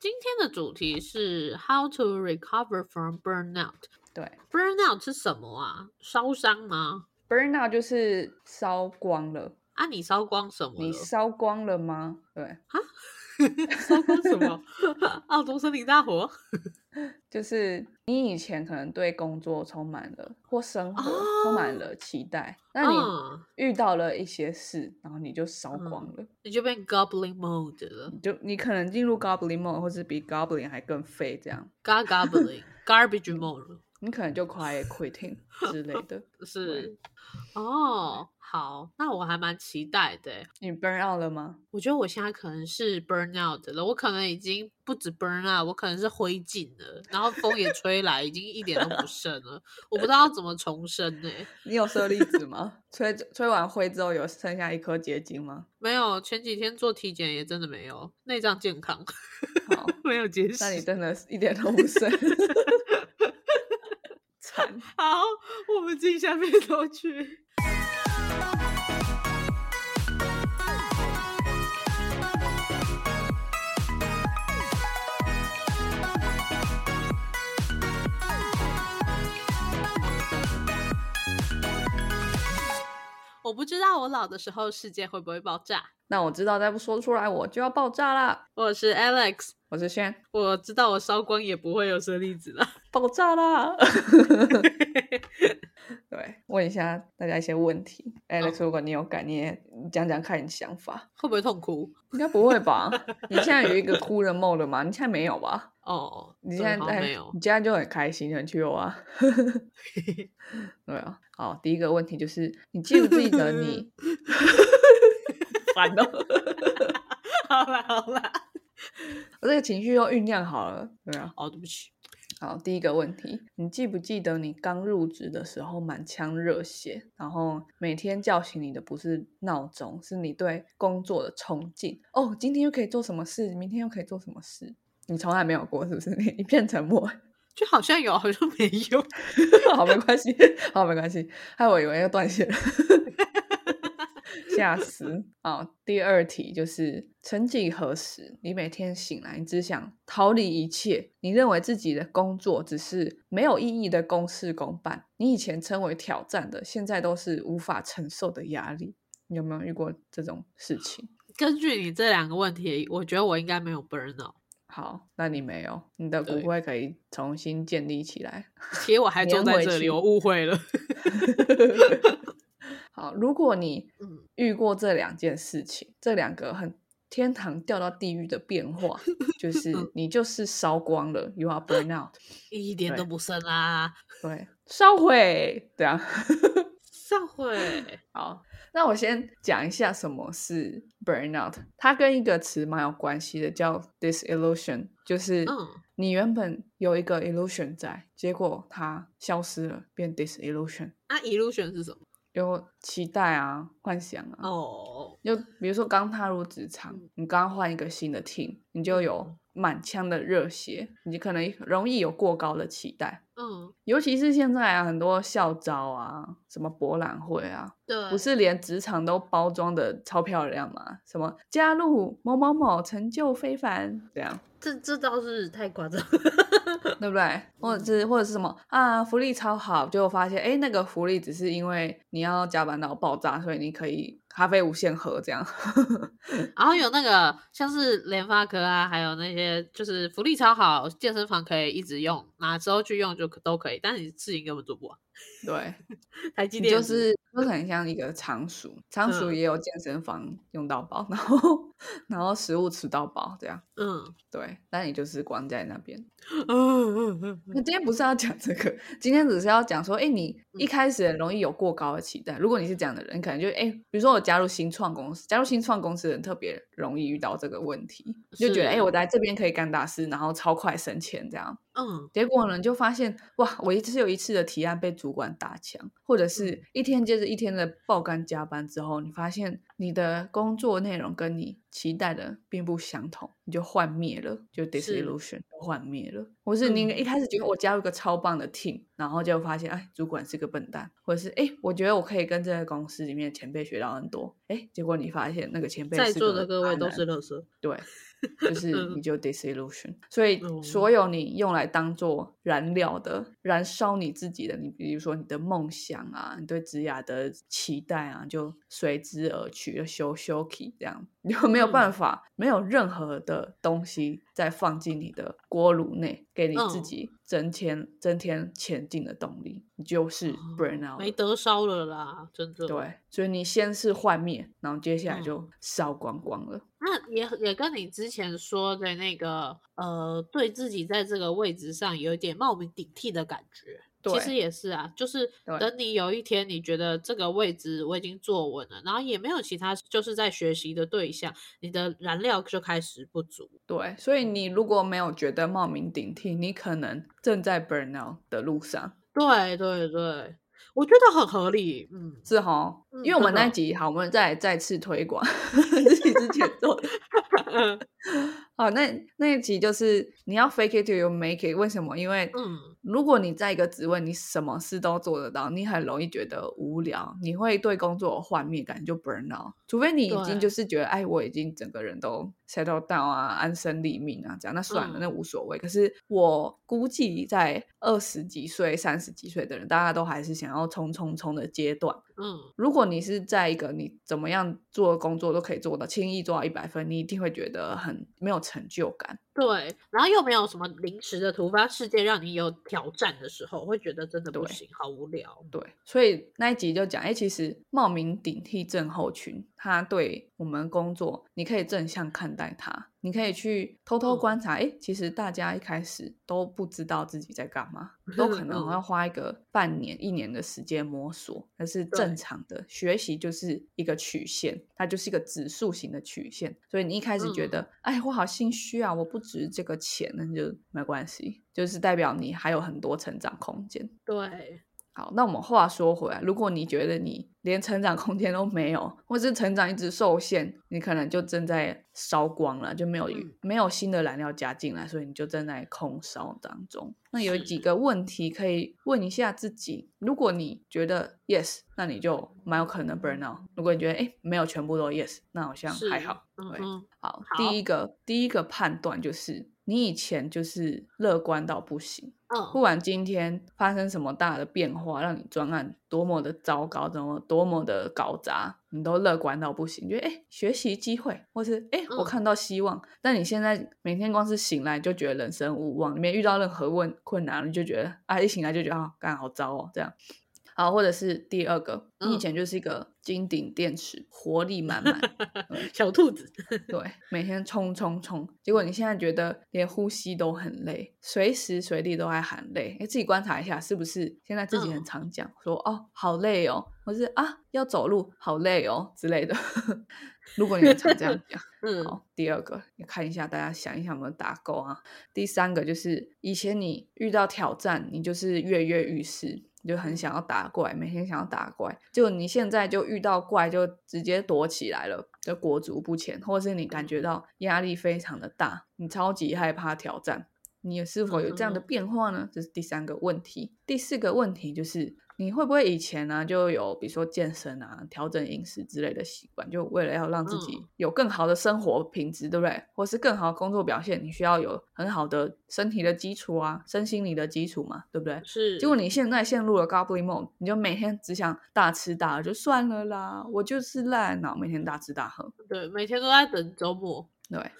今天的主题是 How to recover from burnout。对，burnout 是什么啊？烧伤吗，burnout 就是烧光了。啊，你烧光什么？你烧光了吗？对啊。烧光什么？澳洲森林大火，就是你以前可能对工作充满了或生活充满了期待，那你遇到了一些事，然后你就烧光了，你就变 goblin mode 了，就你可能进入 goblin mode，或是比 goblin 还更废这样，goblin garbage mode。你可能就 quiet quitting 之类的，是哦，好，那我还蛮期待的。你 burn out 了吗？我觉得我现在可能是 burn out 了，我可能已经不止 burn out，我可能是灰烬了，然后风也吹来，已经一点都不剩了，我不知道怎么重生呢。你有舍利子吗？吹吹完灰之后有剩下一颗结晶吗？没有，前几天做体检也真的没有，内脏健康，好没有结石。那你真的一点都不剩。好，我们进下面头去。我不知道我老的时候世界会不会爆炸。那我知道，再不说出来我就要爆炸啦。我是 Alex，我是轩。我知道我烧光也不会有舍利子了，爆炸啦！对，问一下大家一些问题。Alex，如果你有感，你也讲讲看你想法，会不会痛哭？应该不会吧？你现在有一个哭人 mode 吗？你现在没有吧？哦，你现在没有，你现在就很开心，很 chill 啊。对啊，好，第一个问题就是，你记不记得你？烦哦，好了好了，我这个情绪又酝酿好了，对啊。哦，对不起。好，第一个问题，你记不记得你刚入职的时候满腔热血，然后每天叫醒你的不是闹钟，是你对工作的冲劲。哦，今天又可以做什么事？明天又可以做什么事？你从来没有过，是不是？你一片沉默，就好像有，好像没有。好，没关系，好，没关系。害我以为要断线。吓死啊！第二题就是：曾几何时，你每天醒来，你只想逃离一切，你认为自己的工作只是没有意义的公事公办。你以前称为挑战的，现在都是无法承受的压力。你有没有遇过这种事情？根据你这两个问题，我觉得我应该没有 burn out。好，那你没有，你的骨灰可以重新建立起来。其实我还坐在这里，我误会了。好，如果你遇过这两件事情，这两个很天堂掉到地狱的变化，就 是你就是烧光了，you are burn out，一点都不剩啦。对，烧毁，对啊，烧毁。好，那我先讲一下什么是 burn out，它跟一个词蛮有关系的，叫 disillusion，就是你原本有一个 illusion 在，结果它消失了，变 disillusion。啊，illusion 是什么？有期待啊，幻想啊，哦，就比如说刚踏入职场，你刚换一个新的 team，你就有满腔的热血，你可能容易有过高的期待，嗯，尤其是现在啊，很多校招啊，什么博览会啊，对，不是连职场都包装的超漂亮吗？什么加入某某某成就非凡，这样。这这倒是太夸张，对不对？或者是或者是什么啊？福利超好，就发现哎，那个福利只是因为你要加班到爆炸，所以你可以咖啡无限喝这样。然后有那个像是联发科啊，还有那些就是福利超好，健身房可以一直用，哪时候去用就都可以，但是你事情根本做不完。对，台积电就是就很像一个仓鼠，仓鼠也有健身房用到饱，然后然后食物吃到饱这样。嗯，对，但你就是关在那边。嗯嗯嗯那今天不是要讲这个，今天只是要讲说，哎，你一开始很容易有过高的期待。如果你是这样的人，可能就哎，比如说我加入新创公司，加入新创公司的人特别容易遇到这个问题，就觉得哎，我在这边可以干大事，然后超快升迁这样。嗯，结果呢，就发现哇，我一次有一次的提案被主管打枪，或者是一天接着一天的爆肝加班之后，你发现你的工作内容跟你期待的并不相同，你就幻灭了，就 disillusion 幻灭了。或是你一开始觉得我加入个超棒的 team，然后就发现哎，主管是个笨蛋，或者是哎，我觉得我可以跟这个公司里面前辈学到很多，哎，结果你发现那个前辈在座的各位都是乐色，对。就是你就 disillusion，所以所有你用来当做燃料的、燃烧你自己的，你比如说你的梦想啊，你对职雅的期待啊，就随之而去，就休休 key 这样，你 就没有办法，没有任何的东西再放进你的锅炉内，给你自己增添增添前进的动力，你就是 burn out，没得烧了啦，真的。对，所以你先是幻灭，然后接下来就烧光光了。那也也跟你之前说的那个，呃，对自己在这个位置上有一点冒名顶替的感觉，其实也是啊，就是等你有一天你觉得这个位置我已经坐稳了，然后也没有其他就是在学习的对象，你的燃料就开始不足。对，所以你如果没有觉得冒名顶替，你可能正在 burn out 的路上。对对对。我觉得很合理，嗯，是哈，因为我们那集好，我们再再次推广 自己之前做的。好，那那一集就是你要 fake it till you make it，为什么？因为，嗯，如果你在一个职位，你什么事都做得到，你很容易觉得无聊，你会对工作有幻灭感，就 burn out。除非你已经就是觉得，哎，我已经整个人都 settle down 啊，安身立命啊，这样那算了，那无所谓。可是我估计在二十几岁、三十几岁的人，大家都还是想要冲冲冲的阶段。嗯，如果你是在一个你怎么样做工作都可以做到轻易做到一百分，你一定会觉得很没有成就感。对，然后又没有什么临时的突发事件让你有挑战的时候，会觉得真的不行，好无聊。对，所以那一集就讲，哎，其实冒名顶替症候群，他对我们工作，你可以正向看待它，你可以去偷偷观察，哎，其实大家一开始都不知道自己在干嘛，都可能要花一个半年、一年的时间摸索，那是正常的。学习就是一个曲线，它就是一个指数型的曲线，所以你一开始觉得，哎，我好心虚啊，我不。值这个钱那就没关系，就是代表你还有很多成长空间。对，好，那我们话说回来，如果你觉得你连成长空间都没有，或是成长一直受限，你可能就正在烧光了，就没有没有新的燃料加进来，所以你就正在空烧当中。那有几个问题可以问一下自己：如果你觉得 yes，那你就蛮有可能 burn out；如果你觉得哎没有全部都 yes，那好像还好。对，好，第一个第一个判断就是你以前就是乐观到不行。嗯，不管今天发生什么大的变化，让你专案多么的糟糕，怎么多么的搞砸，你都乐观到不行，觉得哎学习机会，或是哎我看到希望。但你现在每天光是醒来就觉得人生无望，你没遇到任何问困难，你就觉得啊一醒来就觉得啊干好糟哦这样。好，或者是第二个，你以前就是一个金顶电池，活力满满，小兔子，对，每天冲冲冲，结果你现在觉得连呼吸都很累，随时随地都在喊累，哎，自己观察一下，是不是现在自己很常讲说哦好累哦，或是啊要走路好累哦之类的。如果你很常这样讲，嗯，好，第二个，你看一下，大家想一想有没有打勾啊？第三个就是以前你遇到挑战，你就是跃跃欲试。就很想要打怪，每天想要打怪，就你现在就遇到怪就直接躲起来了，就裹足不前，或者是你感觉到压力非常的大，你超级害怕挑战，你是否有这样的变化呢？这是第三个问题。第四个问题就是。你会不会以前呢就有比如说健身啊、调整饮食之类的习惯，就为了要让自己有更好的生活品质，对不对？或是更好的工作表现，你需要有很好的身体的基础啊、身心理的基础嘛，对不对？是。结果你现在陷入了 goblin mode，你就每天只想大吃大喝，就算了啦，我就是烂脑，每天大吃大喝。对，每天都在等周末。对。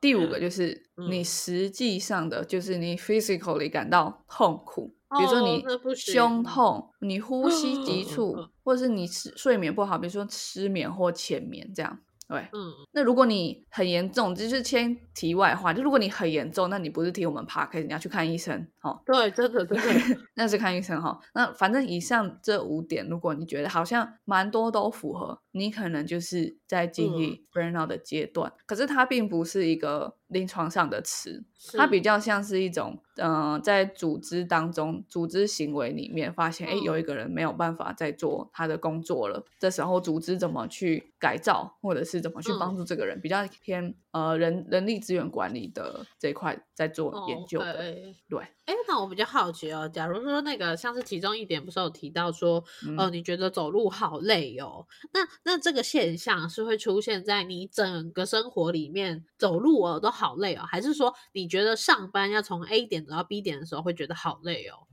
第五个 就是你实际上的，就是你 physically 感到痛苦。比如说你胸痛，你呼吸急促，或者是你睡睡眠不好，比如说失眠或浅眠这样，对，嗯，那如果你很严重，就是先题外话，就如果你很严重，那你不是听我们 p a 你要去看医生，哦，对，真的，对，那是看医生哈。那反正以上这五点，如果你觉得好像蛮多都符合，你可能就是。在经历 burnout 的阶段，可是它并不是一个临床上的词，它比较像是一种，嗯，在组织当中，组织行为里面发现，哎，有一个人没有办法再做他的工作了，这时候组织怎么去改造，或者是怎么去帮助这个人，比较偏呃人人力资源管理的这一块在做研究的，对。哎，那我比较好奇哦，假如说那个像是其中一点，不是有提到说，呃，你觉得走路好累哦？那那这个现象是会出现在你整个生活里面走路哦都好累哦，还是说你觉得上班要从 A 点走到 B 点的时候会觉得好累哦？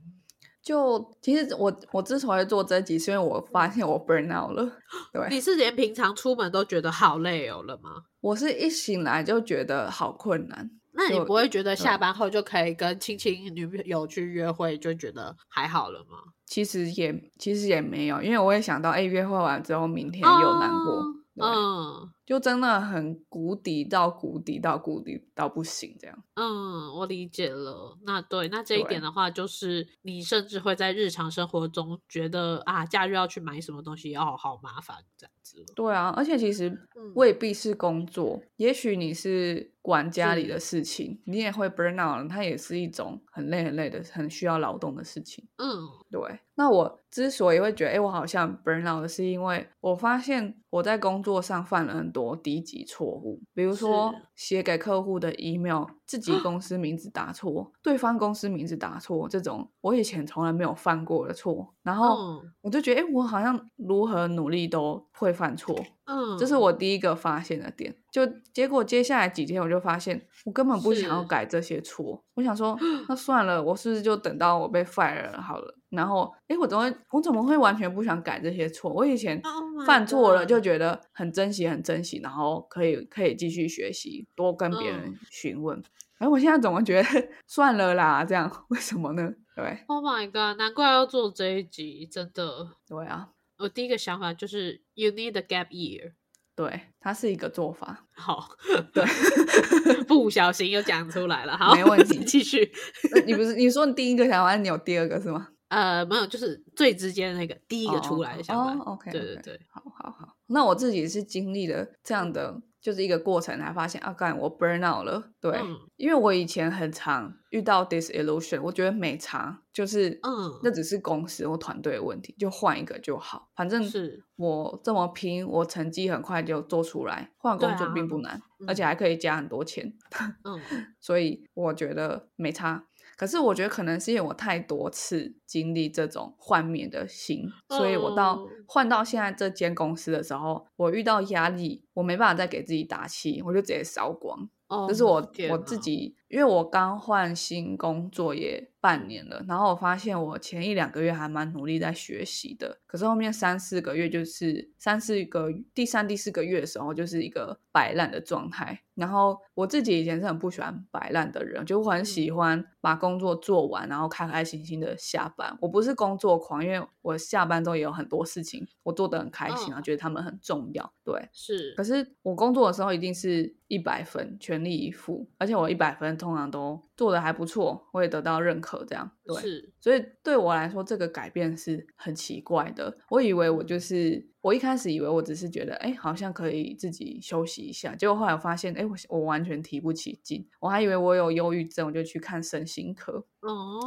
就其实我我之所以做这集，是因为我发现我 burn out 了。对，你是连平常出门都觉得好累哦了吗？我是一醒来就觉得好困难。那你不会觉得下班后就可以跟亲亲女朋友去约会，就觉得还好了吗？其实也其实也没有，因为我也想到，哎，约会完之后明天又难过，嗯，就真的很谷底到谷底到谷底到不行这样。嗯，我理解了。那对，那这一点的话，就是你甚至会在日常生活中觉得啊，假日要去买什么东西，哦，好麻烦这样子。对啊，而且其实未必是工作，也许你是。管家里的事情，你也会 burn out，它也是一种很累很累的、很需要劳动的事情。嗯，对。那我之所以会觉得，哎，我好像 burn out，是因为我发现我在工作上犯了很多低级错误，比如说写给客户的 email，自己公司名字打错，对方公司名字打错，这种我以前从来没有犯过的错。然后我就觉得，哎，我好像如何努力都会犯错。嗯，这是我第一个发现的点。就结果接下来几天，我就发现我根本不想要改这些错。我想说，那算了，我是不是就等到我被 fire 好了？然后，哎，我怎么我怎么会完全不想改这些错？我以前犯错了就觉得很珍惜，很珍惜，然后可以可以继续学习，多跟别人询问。哎，我现在怎么觉得 算了啦？这样为什么呢？对，Oh my god，难怪要做这一集，真的。对啊，我第一个想法就是 You need a gap year。对，它是一个做法。好，对，不小心又讲出来了。好，没问题，继续。你不是你说你第一个想法，你有第二个是吗？呃，没有，就是最直接的那个第一个出来的想法。OK，对对对，好好好。那我自己是经历了这样的。就是一个过程，才发现啊，干我 burn out 了。对，因为我以前很常遇到 disillusion，我觉得没差，就是嗯，那只是公司或团队的问题，就换一个就好。反正是我这么拼，我成绩很快就做出来，换工作并不难，而且还可以加很多钱。嗯，所以我觉得没差。可是我觉得可能是因为我太多次经历这种幻灭的心，所以我到换到现在这间公司的时候，我遇到压力，我没办法再给自己打气，我就直接烧光。这是我我自己，因为我刚换新工作也半年了，然后我发现我前一两个月还蛮努力在学习的，可是后面三四个月就是三四个第三第四个月的时候就是一个摆烂的状态。然后我自己以前是很不喜欢摆烂的人，就我很喜欢把工作做完，然后开开心心的下班。我不是工作狂，因为我下班之后也有很多事情我做的很开心啊，觉得他们很重要。对，是。可是我工作的时候一定是一百分，全力以赴，而且我一百分通常都。做的还不错，我也得到认可，这样对，所以对我来说，这个改变是很奇怪的。我以为我就是，我一开始以为我只是觉得，哎，好像可以自己休息一下，结果后来我发现，哎，我我完全提不起劲，我还以为我有忧郁症，我就去看身心科。哦，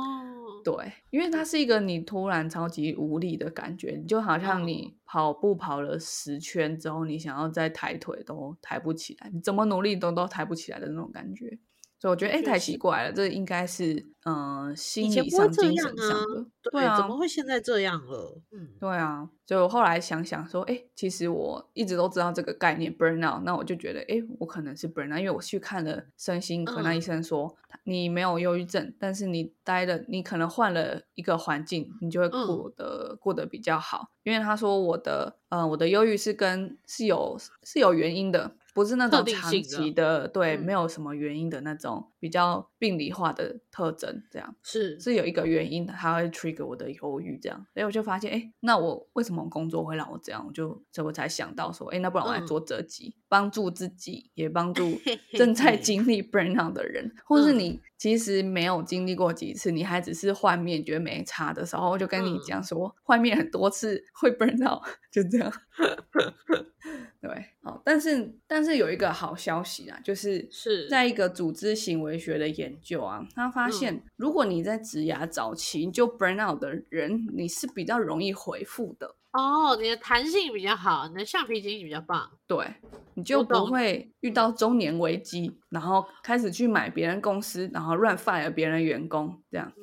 对，因为它是一个你突然超级无力的感觉，你就好像你跑步跑了十圈之后，你想要再抬腿都抬不起来，你怎么努力都都抬不起来的那种感觉。所以我觉得，哎，太奇怪了，这应该是，嗯，心理上、精神上的，对啊，怎么会现在这样了？嗯，对啊，就后来想想说，哎，其实我一直都知道这个概念 burnout，那我就觉得，哎，我可能是 burnout，因为我去看了身心科，那医生说你没有忧郁症，但是你待了，你可能换了一个环境，你就会过得过得比较好，因为他说我的，嗯，我的忧郁是跟是有是有原因的。不是那种长期的，对，没有什么原因的那种比较病理化的特征，这样。是。是有一个原因，它会 trigger 我的忧郁，这样，所以我就发现，哎，那我为什么工作会让我这样？我就所以我才想到说，哎，那不然我来做这集，帮助自己，也帮助 正在经历 burnout 的人，或是你其实没有经历过几次，你还只是幻灭，觉得没差的时候，我就跟你讲说，幻灭很多次会 burnout，就这样。对，好，但是但是有一个好消息啊，就是是在一个组织行为学的研究啊，他发现如果你在职涯早期就 burn out 的人，你是比较容易回复的。哦，你的弹性比较好，你的橡皮筋比较棒，对，你就不会遇到中年危机，然后开始去买别人公司，然后乱 fire 别人员工这样。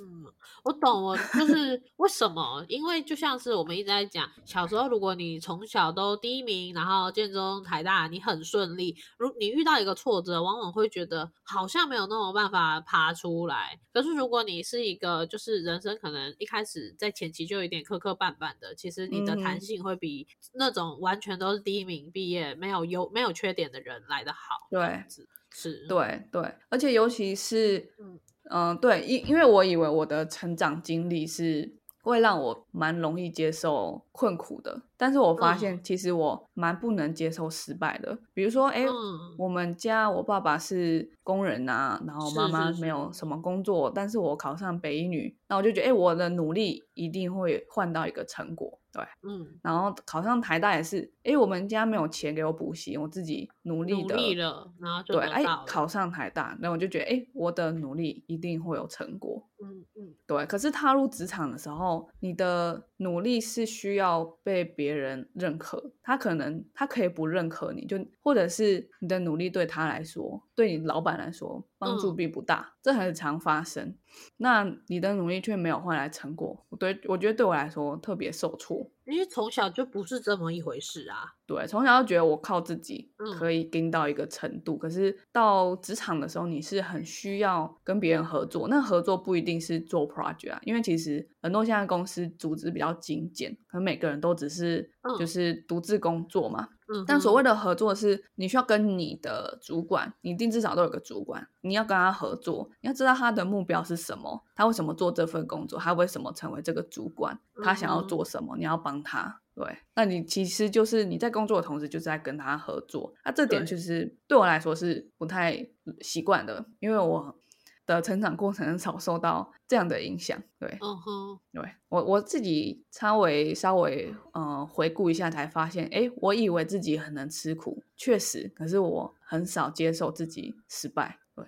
我懂，我就是为什么？因为就像是我们一直在讲，小时候如果你从小都第一名，然后建中、台大，你很顺利。如你遇到一个挫折，往往会觉得好像没有那么办法爬出来。可是如果你是一个就是人生可能一开始在前期就有点磕磕绊绊的，其实你的弹性会比那种完全都是第一名毕业没有优没有缺点的人来的好。对，是，对对，而且尤其是嗯。嗯，对，因因为我以为我的成长经历是会让我蛮容易接受困苦的，但是我发现其实我蛮不能接受失败的。比如说，哎，我们家我爸爸是工人啊，然后妈妈没有什么工作，但是我考上北一女，那我就觉得，哎，我的努力一定会换到一个成果。对，嗯，然后考上台大也是，哎，我们家没有钱给我补习，我自己努力的，努力了，然后就对，哎，考上台大，那我就觉得，哎，我的努力一定会有成果，嗯嗯，对。可是踏入职场的时候，你的努力是需要被别人认可，他可能他可以不认可你，就或者是你的努力对他来说，对你老板来说帮助并不大，这很常发生。那你的努力却没有换来成果，对我觉得对我来说特别受挫。因为从小就不是这么一回事啊。对，从小就觉得我靠自己可以盯到一个程度，可是到职场的时候，你是很需要跟别人合作。那合作不一定是做 project 啊，因为其实很多现在公司组织比较精简，可能每个人都只是就是独自工作嘛。但所谓的合作是，你需要跟你的主管，你一定至少都有个主管，你要跟他合作，你要知道他的目标是什么，他为什么做这份工作，他为什么成为这个主管，他想要做什么，你要帮他。对，那你其实就是你在工作的同时，就是在跟他合作。那这点就是对我来说是不太习惯的，因为我的成长过程少受到这样的影响。对，嗯哼，对我我自己稍微稍微呃回顾一下，才发现，哎，我以为自己很能吃苦，确实，可是我很少接受自己失败。对，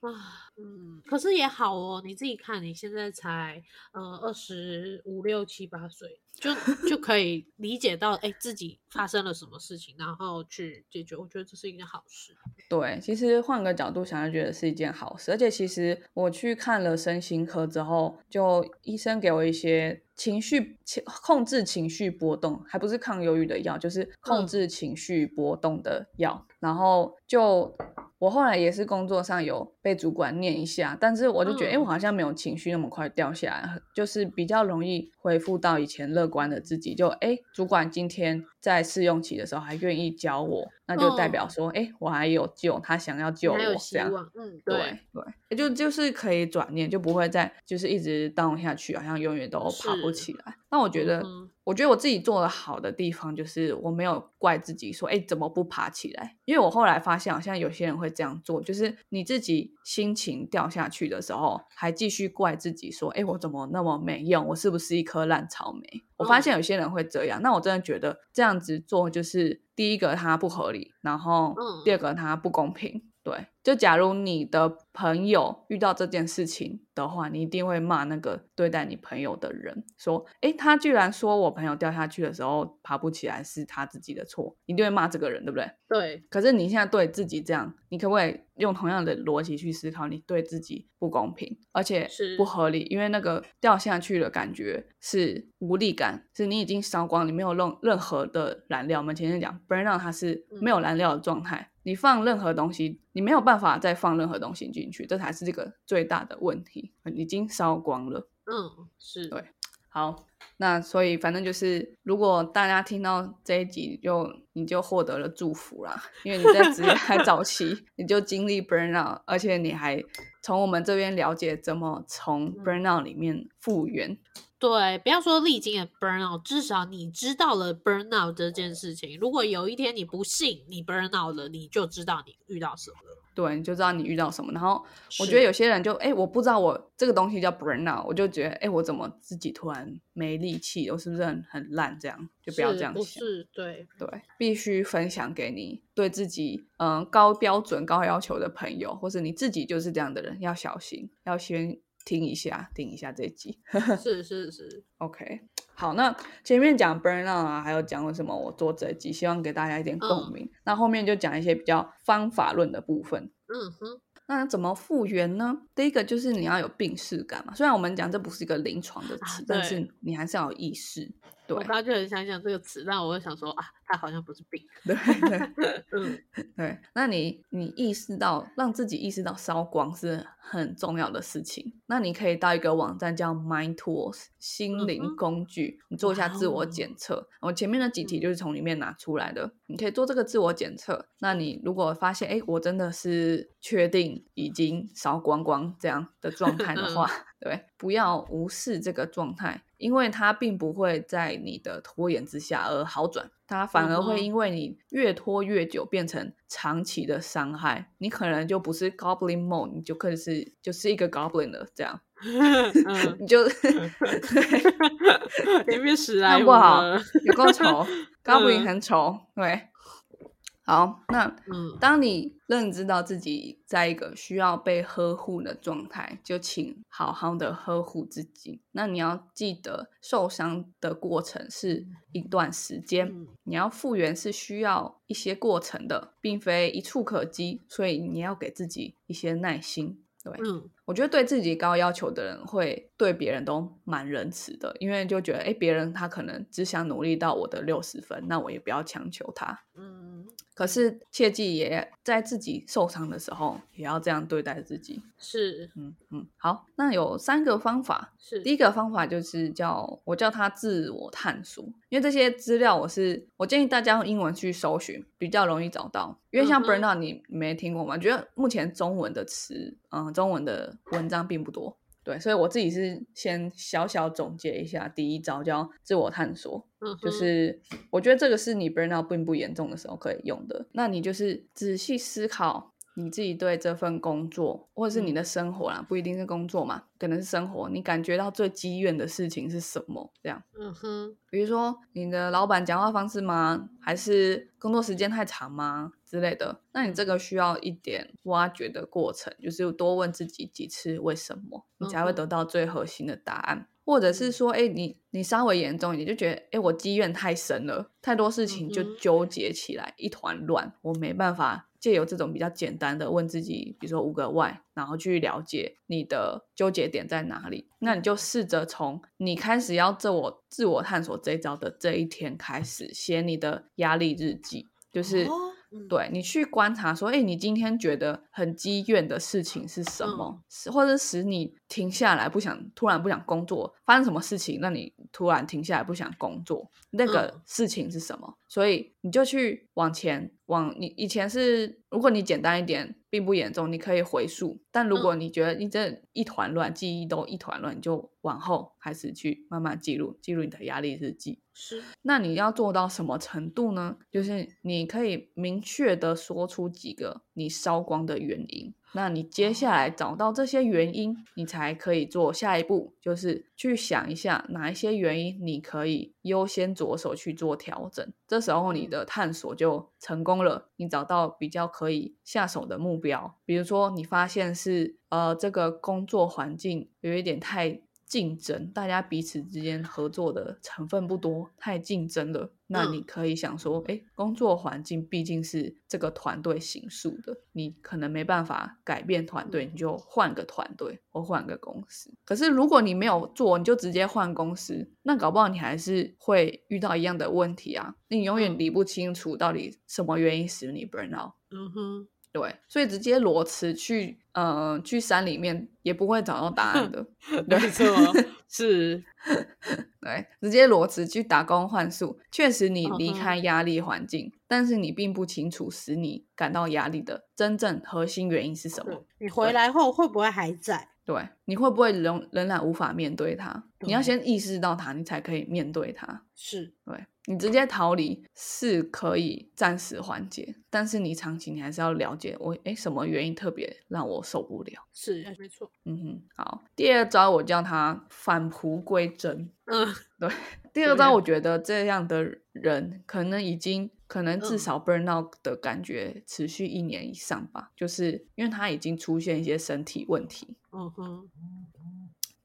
啊。嗯，可是也好哦，你自己看，你现在才呃二十五六七八岁，就就可以理解到，哎，自己发生了什么事情，然后去解决，我觉得这是一件好事。对，其实换个角度想，就觉得是一件好事。而且其实我去看了身心科之后，就医生给我一些情绪情控制情绪波动，还不是抗忧郁的药，就是控制情绪波动的药，然后就。我后来也是工作上有被主管念一下，但是我就觉得，哎，我好像没有情绪那么快掉下来，就是比较容易恢复到以前乐观的自己。就哎，主管今天在试用期的时候还愿意教我，那就代表说，哎，我还有救，他想要救我这样。嗯，对对，就就是可以转念，就不会再就是一直 down 下去，好像永远都爬不起来。那我觉得。我觉得我自己做的好的地方，就是我没有怪自己说，哎，怎么不爬起来？因为我后来发现，好像有些人会这样做，就是你自己心情掉下去的时候，还继续怪自己说，哎，我怎么那么没用？我是不是一颗烂草莓？我发现有些人会这样，那我真的觉得这样子做，就是第一个它不合理，然后第二个它不公平。对，就假如你的朋友遇到这件事情的话，你一定会骂那个对待你朋友的人，说：“哎，他居然说我朋友掉下去的时候爬不起来是他自己的错。”一定会骂这个人，对不对？对。可是你现在对自己这样，你可不可以用同样的逻辑去思考？你对自己不公平，而且是不合理，因为那个掉下去的感觉是无力感，是你已经烧光，你没有任任何的燃料。我们前面讲，burn 它是没有燃料的状态。你放任何东西，你没有办法再放任何东西进去，这才是这个最大的问题，已经烧光了。嗯，是对。好，那所以反正就是，如果大家听到这一集，就你就获得了祝福啦，因为你在职业还早期，你就经历 burnout，而且你还从我们这边了解怎么从 burnout 里面复原。对，不要说历经了 burnout，至少你知道了 burnout 这件事情。如果有一天你不信你 burnout 了，你就知道你遇到什么了。对，你就知道你遇到什么。然后我觉得有些人就哎，我不知道我这个东西叫 burnout，我就觉得哎，我怎么自己突然没力气？我是不是很很烂？这样就不要这样想。是，对对，必须分享给你对自己嗯高标准、高要求的朋友，或是你自己就是这样的人，要小心，要先。听一下，听一下这集。是是是，OK。好，那前面讲 burnout 啊，还有讲为什么？我做这集，希望给大家一点共鸣。那后面就讲一些比较方法论的部分。嗯哼。那怎么复原呢？第一个就是你要有病视感嘛。虽然我们讲这不是一个临床的词，但是你还是要有意识。我刚刚就很想讲这个词，但我又想说啊，它好像不是病。对，嗯，对。那你你意识到让自己意识到烧光是很重要的事情。那你可以到一个网站叫 Mind Tools 心灵工具，你做一下自我检测。我前面的几题就是从里面拿出来的，你可以做这个自我检测。那你如果发现，哎，我真的是确定已经烧光光这样的状态的 话，对，不要无视这个状态。因为它并不会在你的拖延之下而好转，它反而会因为你越拖越久变成长期的伤害。你可能就不是 Goblin Mode，你就可能是就是一个 Goblin 了，这样，你就连面十来不好，有够丑，Goblin 很丑，对。好，那当你认知到自己在一个需要被呵护的状态，就请好好的呵护自己。那你要记得，受伤的过程是一段时间，你要复原是需要一些过程的，并非一触可及，所以你要给自己一些耐心。对，嗯，我觉得对自己高要求的人会对别人都蛮仁慈的，因为就觉得，哎，别人他可能只想努力到我的六十分，那我也不要强求他。嗯。可是切记也在自己受伤的时候，也要这样对待自己。是，嗯嗯，好，那有三个方法。是，第一个方法就是叫我叫他自我探索，因为这些资料我是我建议大家用英文去搜寻，比较容易找到。因为像 burnout 你没听过吗？觉得目前中文的词，嗯，中文的文章并不多。对，所以我自己是先小小总结一下，第一招叫自我探索，就是我觉得这个是你 burnout 并不严重的时候可以用的。那你就是仔细思考你自己对这份工作，或者是你的生活啦，不一定是工作嘛，可能是生活，你感觉到最积怨的事情是什么？这样，嗯哼，比如说你的老板讲话方式吗？还是工作时间太长吗？之类的，那你这个需要一点挖掘的过程，就是多问自己几次为什么，你才会得到最核心的答案。或者是说，哎，你你稍微严重一点，就觉得，哎，我积怨太深了，太多事情就纠结起来，一团乱，我没办法借由这种比较简单的问自己，比如说五个 why，然后去了解你的纠结点在哪里。那你就试着从你开始要自我自我探索这一招的这一天开始，写你的压力日记，就是。对你去观察说，哎，你今天觉得很积怨的事情是什么？或者使你停下来不想，突然不想工作，发生什么事情让你突然停下来不想工作？那个事情是什么？所以你就去往前往，你以前是，如果你简单一点，并不严重，你可以回溯。但如果你觉得你这一团乱，记忆都一团乱，你就往后开始去慢慢记录，记录你的压力日记。是，那你要做到什么程度呢？就是你可以明确的说出几个你烧光的原因。那你接下来找到这些原因，你才可以做下一步，就是去想一下哪一些原因你可以优先着手去做调整。这时候你的探索就成功了，你找到比较可以下手的目标。比如说，你发现是呃这个工作环境有一点太。竞争，大家彼此之间合作的成分不多，太竞争了。那你可以想说，哎，工作环境毕竟是这个团队形塑的，你可能没办法改变团队，你就换个团队或换个公司。可是如果你没有做，你就直接换公司，那搞不好你还是会遇到一样的问题啊！你永远理不清楚到底什么原因使你 burn out。嗯哼。对，所以直接裸辞去，呃，去山里面也不会找到答案的。没错，是，对，直接裸辞去打工换宿，确实你离开压力环境，但是你并不清楚使你感到压力的真正核心原因是什么。你回来后会不会还在？对，你会不会仍仍然无法面对它？你要先意识到它，你才可以面对它。是对你直接逃离是可以暂时缓解，但是你长期你还是要了解我，哎，什么原因特别让我受不了？是，没错。嗯哼，好，第二招我叫他返璞归真。嗯，对，第二招我觉得这样的人可能已经。可能至少 burnout 的感觉持续一年以上吧，就是因为他已经出现一些身体问题。嗯哼。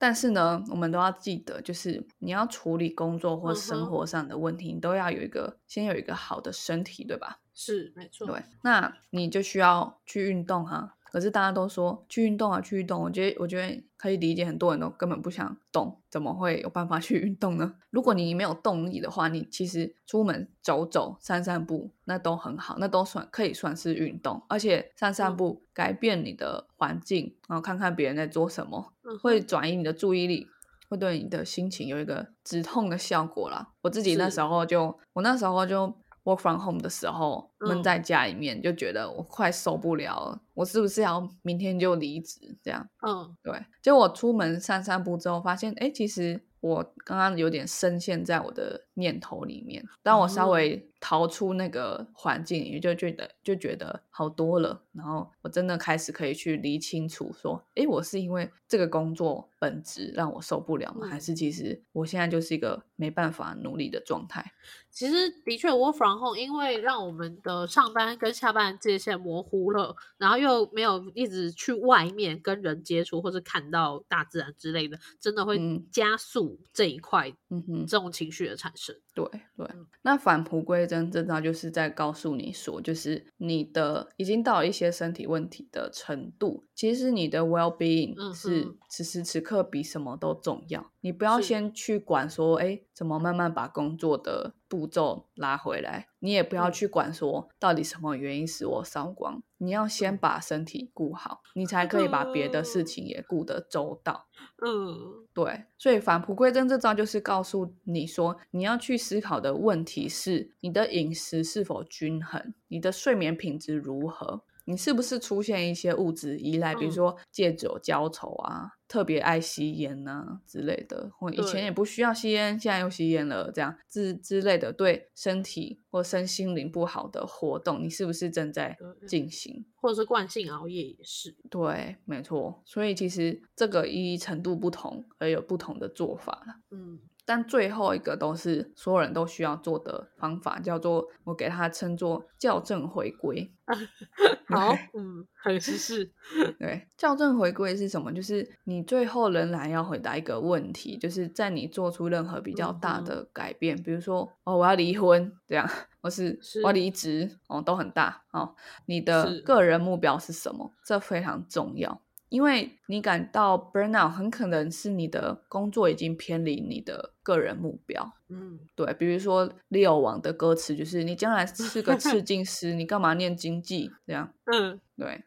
但是呢，我们都要记得，就是你要处理工作或生活上的问题，你都要有一个先有一个好的身体，对吧？是，没错。对，那你就需要去运动哈。可是大家都说去运动啊，去运动。我觉得，我觉得可以理解，很多人都根本不想动，怎么会有办法去运动呢？如果你没有动力的话，你其实出门走走、散散步，那都很好，那都算可以算是运动。而且散散步，改变你的环境，然后看看别人在做什么，会转移你的注意力，会对你的心情有一个止痛的效果啦。我自己那时候就，我那时候就。Work from home 的时候，闷在家里面就觉得我快受不了了，我是不是要明天就离职？这样，嗯，对。就我出门散散步之后，发现，哎，其实。我刚刚有点深陷在我的念头里面，当我稍微逃出那个环境，也就觉得就觉得好多了。然后我真的开始可以去理清楚，说，哎，我是因为这个工作本质让我受不了吗？还是其实我现在就是一个没办法努力的状态？其实的确，work from home，因为让我们的上班跟下班界限模糊了，然后又没有一直去外面跟人接触或者看到大自然之类的，真的会加速这一块，嗯哼，这种情绪的产生。对对，那返璞归真，这招就是在告诉你说，就是你的已经到了一些身体问题的程度，其实你的 well being 是此时此刻比什么都重要。你不要先去管说，哎，怎么慢慢把工作的步骤拉回来？你也不要去管说，到底什么原因使我烧光？你要先把身体顾好，你才可以把别的事情也顾得周到。嗯，对。所以返璞归真这招就是告诉你说，你要去思考的问题是：你的饮食是否均衡？你的睡眠品质如何？你是不是出现一些物质依赖，比如说借酒浇愁啊，特别爱吸烟呐之类的，或以前也不需要吸烟，现在又吸烟了，这样之之类的，对身体或身心灵不好的活动，你是不是正在进行？或者是惯性熬夜也是？对，没错。所以其实这个依程度不同而有不同的做法了。嗯。但最后一个都是所有人都需要做的方法，叫做我给它称作校正回归。好，嗯，很实事。对，校正回归是什么？就是你最后仍然要回答一个问题，就是在你做出任何比较大的改变，比如说哦，我要离婚这样，或是我要离职哦，都很大哦。你的个人目标是什么？这非常重要。因为你感到 burnout，很可能是你的工作已经偏离你的个人目标。嗯，对，比如说 Leo 王的歌词就是“你将来是个刺 青师，你干嘛念经济？”这样。嗯，对。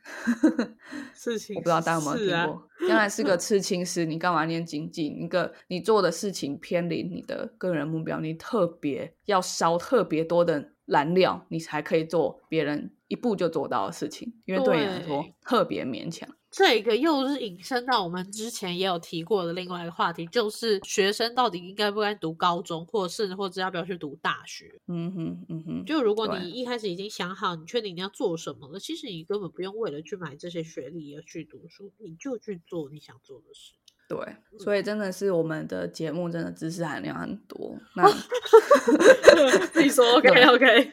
事情，我不知道大家有没有听过。将来是个 刺青师，你干嘛念经济？一个你做的事情偏离你的个人目标，你特别要烧特别多的燃料，你才可以做别人一步就做到的事情，因为对你来说特别勉强。这个又是引申到我们之前也有提过的另外一个话题，就是学生到底应该不该读高中，或者甚至或者要不要去读大学？嗯哼，嗯哼。就如果你一开始已经想好，你确定你要做什么了，其实你根本不用为了去买这些学历而去读书，你就去做你想做的事。对，所以真的是我们的节目真的知识含量很多。那 自己说 OK OK。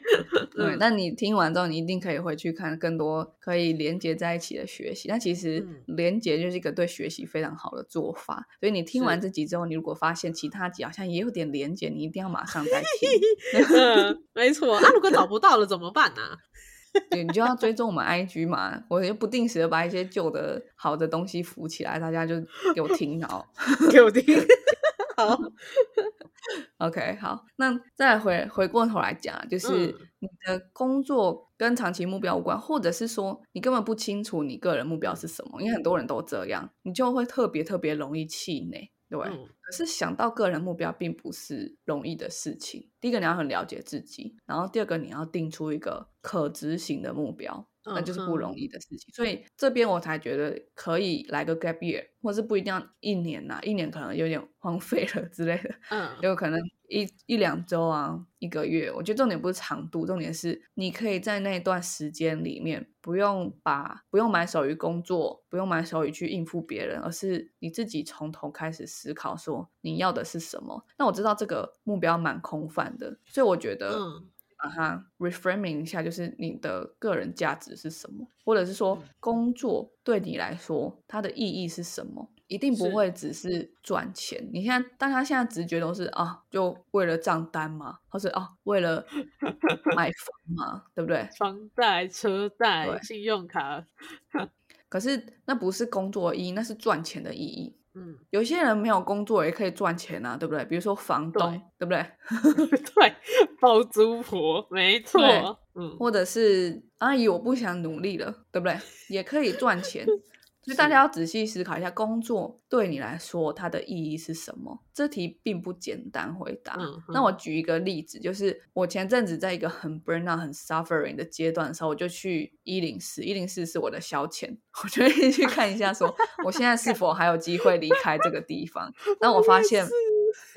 对，那你听完之后，你一定可以回去看更多可以连接在一起的学习。那其实连接就是一个对学习非常好的做法。所以你听完这集之后，你如果发现其他集好像也有点连接，你一定要马上再听。嗯，没错。那如果找不到了怎么办呢？对，你就要追踪我们 IG 嘛，我就不定时的把一些旧的好的东西扶起来，大家就给我听哦，给我听。好，OK，好，那再回回过头来讲，就是你的工作跟长期目标无关，或者是说你根本不清楚你个人目标是什么，因为很多人都这样，你就会特别特别容易气馁。对，可是想到个人目标并不是容易的事情。第一个你要很了解自己，然后第二个你要定出一个可执行的目标。那就是不容易的事情。所以这边我才觉得可以来个 gap year，或是不一定要一年呐，一年可能有点荒废了之类的，嗯，有可能一一两周啊，一个月。我觉得重点不是长度，重点是你可以在那段时间里面不用把不用埋手于工作，不用埋手于去应付别人，而是你自己从头开始思考说你要的是什么。那我知道这个目标蛮空泛的，所以我觉得。把它 reframing 一下，就是你的个人价值是什么，或者是说工作对你来说它的意义是什么？一定不会只是赚钱。你现在大家现在直觉都是啊，就为了账单嘛，或是啊为了 买房嘛，对不对？房贷、车贷、信用卡。可是那不是工作意义，那是赚钱的意义。嗯，有些人没有工作也可以赚钱啊，对不对？比如说房东，对不对？对，包租婆，没错。嗯，或者是阿姨，我不想努力了，对不对？也可以赚钱。所以大家要仔细思考一下，工作对你来说它的意义是什么？这题并不简单回答。那我举一个例子，就是我前阵子在一个很 burn out、很 suffering 的阶段的时候，我就去一零四，一零四是我的消遣，我就会去看一下，说我现在是否还有机会离开这个地方。那我发现。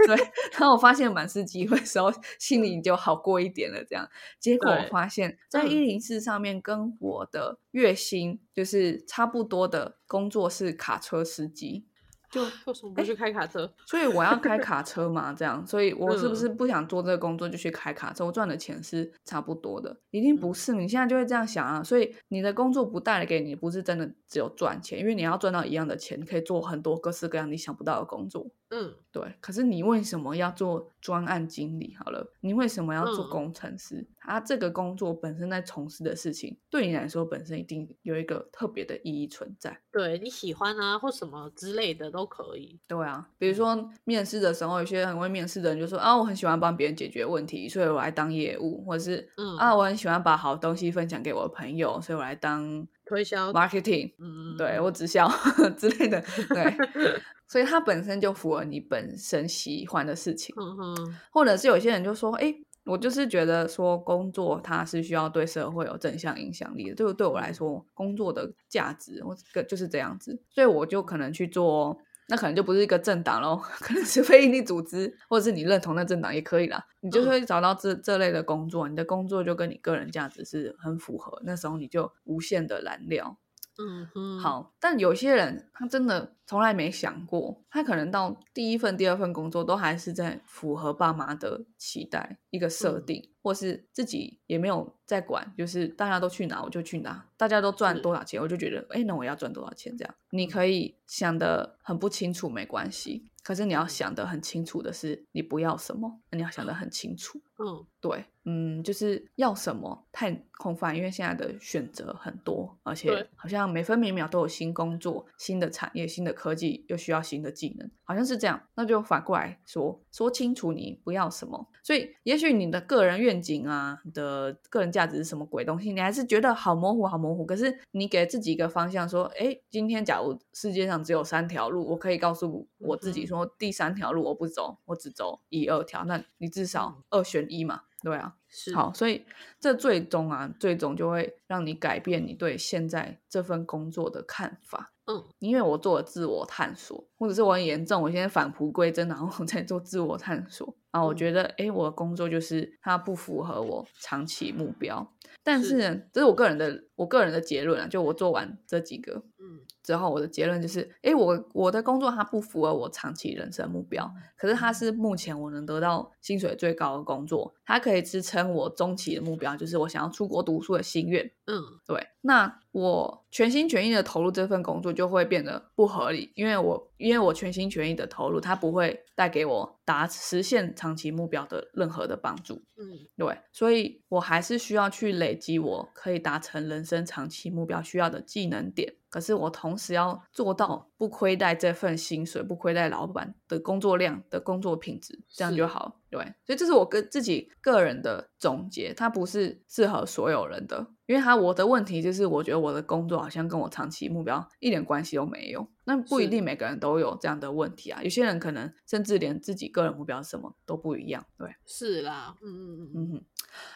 对，然后我发现满是机会的时候，心里就好过一点了。这样，结果我发现，在一零四上面跟我的月薪就是差不多的工作是卡车司机。就为什么不去开卡车？所以我要 开卡车嘛，这样，所以我是不是不想做这个工作就去开卡车？我赚的钱是差不多的，一定不是。你现在就会这样想啊，所以你的工作不带来给你，不是真的只有赚钱，因为你要赚到一样的钱，可以做很多各式各样你想不到的工作。嗯，对。可是你为什么要做专案经理？好了，你为什么要做工程师？他这个工作本身在从事的事情，对你来说本身一定有一个特别的意义存在。对你喜欢啊，或什么之类的都可以。对啊，比如说面试的时候，有些很会面试的人就说啊，我很喜欢帮别人解决问题，所以我来当业务，或者是嗯啊，我很喜欢把好东西分享给我的朋友，所以我来当推销 marketing，嗯，对我直销 之类的，对。所以它本身就符合你本身喜欢的事情，嗯哼，或者是有些人就说，哎，我就是觉得说工作它是需要对社会有正向影响力的，就对我来说，工作的价值我就是这样子，所以我就可能去做，那可能就不是一个政党喽，可能是非营利组织，或者是你认同的政党也可以啦，你就会找到这这类的工作，你的工作就跟你个人价值是很符合，那时候你就无限的燃料。嗯哼，好，但有些人他真的从来没想过，他可能到第一份、第二份工作都还是在符合爸妈的期待一个设定，或是自己也没有在管，就是大家都去哪我就去哪，大家都赚多少钱我就觉得，哎，那我要赚多少钱这样，你可以想的很不清楚没关系。可是你要想的很清楚的是，你不要什么？你要想的很清楚。嗯，对，嗯，就是要什么太空泛，因为现在的选择很多，而且好像每分每秒都有新工作、新的产业、新的科技，又需要新的技能，好像是这样。那就反过来说，说清楚你不要什么。所以，也许你的个人愿景啊，的个人价值是什么鬼东西，你还是觉得好模糊，好模糊。可是你给自己一个方向，说，哎，今天假如世界上只有三条路，我可以告诉我自己说。第三条路我不走，我只走一二条。那你至少二选一嘛，对啊，是好，所以这最终啊，最终就会让你改变你对现在这份工作的看法。嗯，因为我做了自我探索，或者是我很严重，我现在返璞归真，然后 在做自我探索。然后我觉得，哎，我的工作就是它不符合我长期目标。但是这是我个人的，我个人的结论啊。就我做完这几个，嗯。之后，我的结论就是，哎，我我的工作它不符合我长期人生目标，可是它是目前我能得到薪水最高的工作，它可以支撑我中期的目标，就是我想要出国读书的心愿。嗯，对，那我全心全意的投入这份工作就会变得不合理，因为我因为我全心全意的投入，它不会带给我达实现长期目标的任何的帮助。嗯，对，所以我还是需要去累积我可以达成人生长期目标需要的技能点。可是我同时要做到不亏待这份薪水，不亏待老板的工作量的工作品质，这样就好。对，所以这是我跟自己个人的总结，它不是适合所有人的。因为它我的问题就是，我觉得我的工作好像跟我长期目标一点关系都没有。那不一定每个人都有这样的问题啊，有些人可能甚至连自己个人目标什么都不一样。对，是啦，嗯嗯嗯嗯。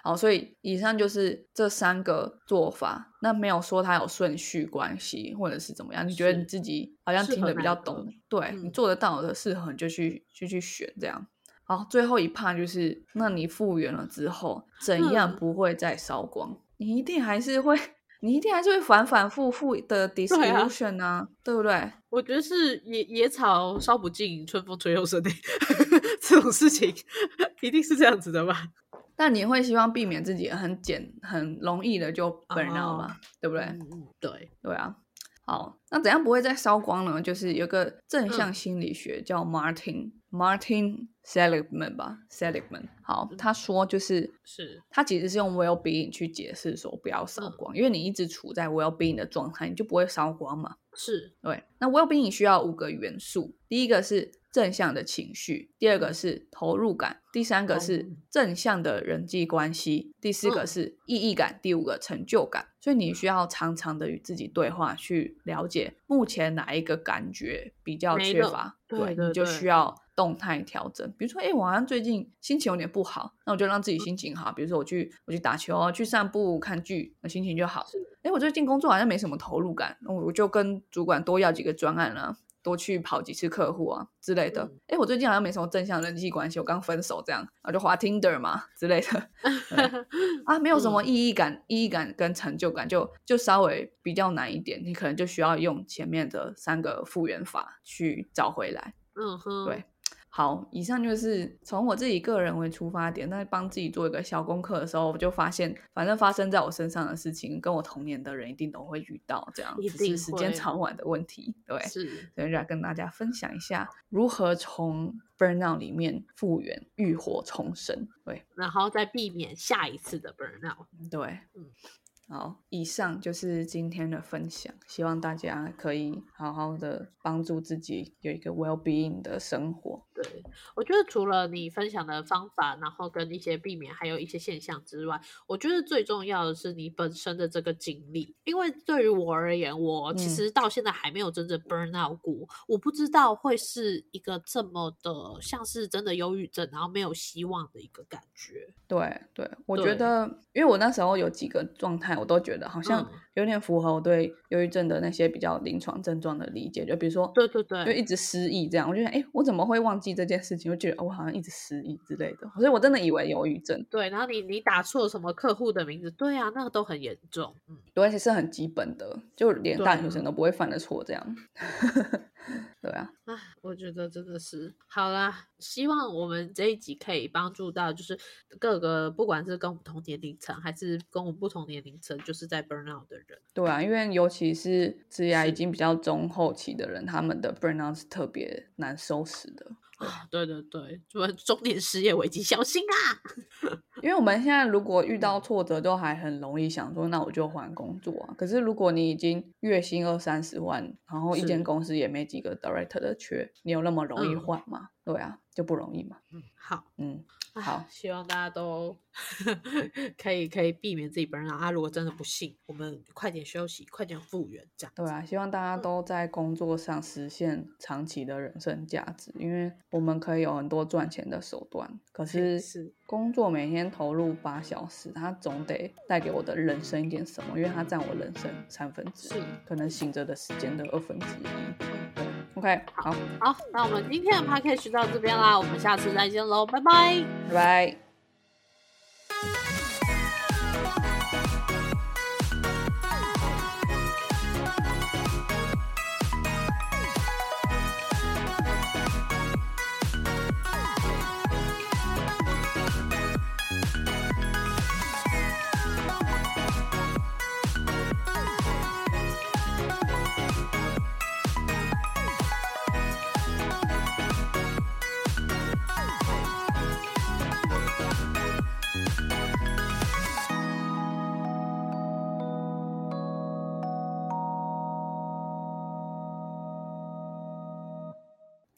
好，所以以上就是这三个做法。那没有说它有顺序关系，或者是怎么样？你觉得你自己好像听得比较懂，对你做得到的适合你就去就去选这样。好，最后一怕就是，那你复原了之后，怎样不会再烧光？你一定还是会，你一定还是会反反复复的 distribution 啊，对不对？我觉得是野野草烧不尽，春风吹又生的 这种事情，一定是这样子的吧？但你会希望避免自己很简很容易的就本绕嘛，对不对？嗯，对对啊。好，那怎样不会再烧光呢？就是有个正向心理学叫 Martin Martin Seligman 吧，Seligman。好，他说就是是，他其实是用 well being 去解释说不要烧光，因为你一直处在 well being 的状态，你就不会烧光嘛。是对。那 well being 需要五个元素，第一个是正向的情绪，第二个是投入感，第三个是正向的人际关系，第四个是意义感，第五个成就感。所以你需要常常的与自己对话，去了解目前哪一个感觉比较缺乏，对，你就需要动态调整。比如说，哎，我好像最近心情有点不好，那我就让自己心情好。比如说，我去我去打球啊，去散步，看剧，那心情就好。哎，我最近工作好像没什么投入感，那我就跟主管多要几个专案了。多去跑几次客户啊之类的。哎，我最近好像没什么正向人际关系，我刚分手这样，然后就滑 Tinder 嘛之类的。啊，没有什么意义感、意义感跟成就感，就就稍微比较难一点。你可能就需要用前面的三个复原法去找回来。嗯哼，对。好，以上就是从我自己个人为出发点，那帮自己做一个小功课的时候，我就发现，反正发生在我身上的事情，跟我同年的人一定都会遇到，这样只是时间长晚的问题。对，是，所以来跟大家分享一下如何从 burnout 里面复原、浴火重生。对，然后再避免下一次的 burnout。对，嗯。好，以上就是今天的分享，希望大家可以好好的帮助自己有一个 well being 的生活。对，我觉得除了你分享的方法，然后跟一些避免，还有一些现象之外，我觉得最重要的是你本身的这个经历。因为对于我而言，我其实到现在还没有真正 burn out 过，我不知道会是一个这么的像是真的忧郁症，然后没有希望的一个感觉。对对，我觉得，因为我那时候有几个状态。我都觉得好像有点符合我对忧郁症的那些比较临床症状的理解，就比如说，对对对，就一直失忆这样。我就想，哎，我怎么会忘记这件事情？我觉得我好像一直失忆之类的，所以我真的以为忧郁症。对，然后你你打错什么客户的名字？对啊，那个都很严重。嗯，对，而且是很基本的，就连大学生都不会犯的错这样。对啊，啊，我觉得真的是好啦。希望我们这一集可以帮助到，就是各个不管是跟我们同年龄层，还是跟我们不同年龄层，就是在 burnout 的人。对啊，因为尤其是职业已经比较中后期的人，他们的 burnout 是特别难收拾的。啊，对对对，什么中年失业危机，小心啊！因为我们现在如果遇到挫折，都还很容易想说，那我就换工作啊。可是如果你已经月薪二三十万，然后一间公司也没几个 director 的缺，你有那么容易换吗？对啊，就不容易嘛。嗯，好，嗯。好，希望大家都 可以可以避免自己本人啊。如果真的不幸，我们快点休息，快点复原，这样。对啊，希望大家都在工作上实现长期的人生价值，因为我们可以有很多赚钱的手段，可是工作每天投入八小时，它总得带给我的人生一点什么，因为它占我人生三分之一，可能醒着的时间的二分之一。OK，好，好，那我们今天的 p a c k a g e 就到这边啦，我们下次再见喽，拜拜，拜拜。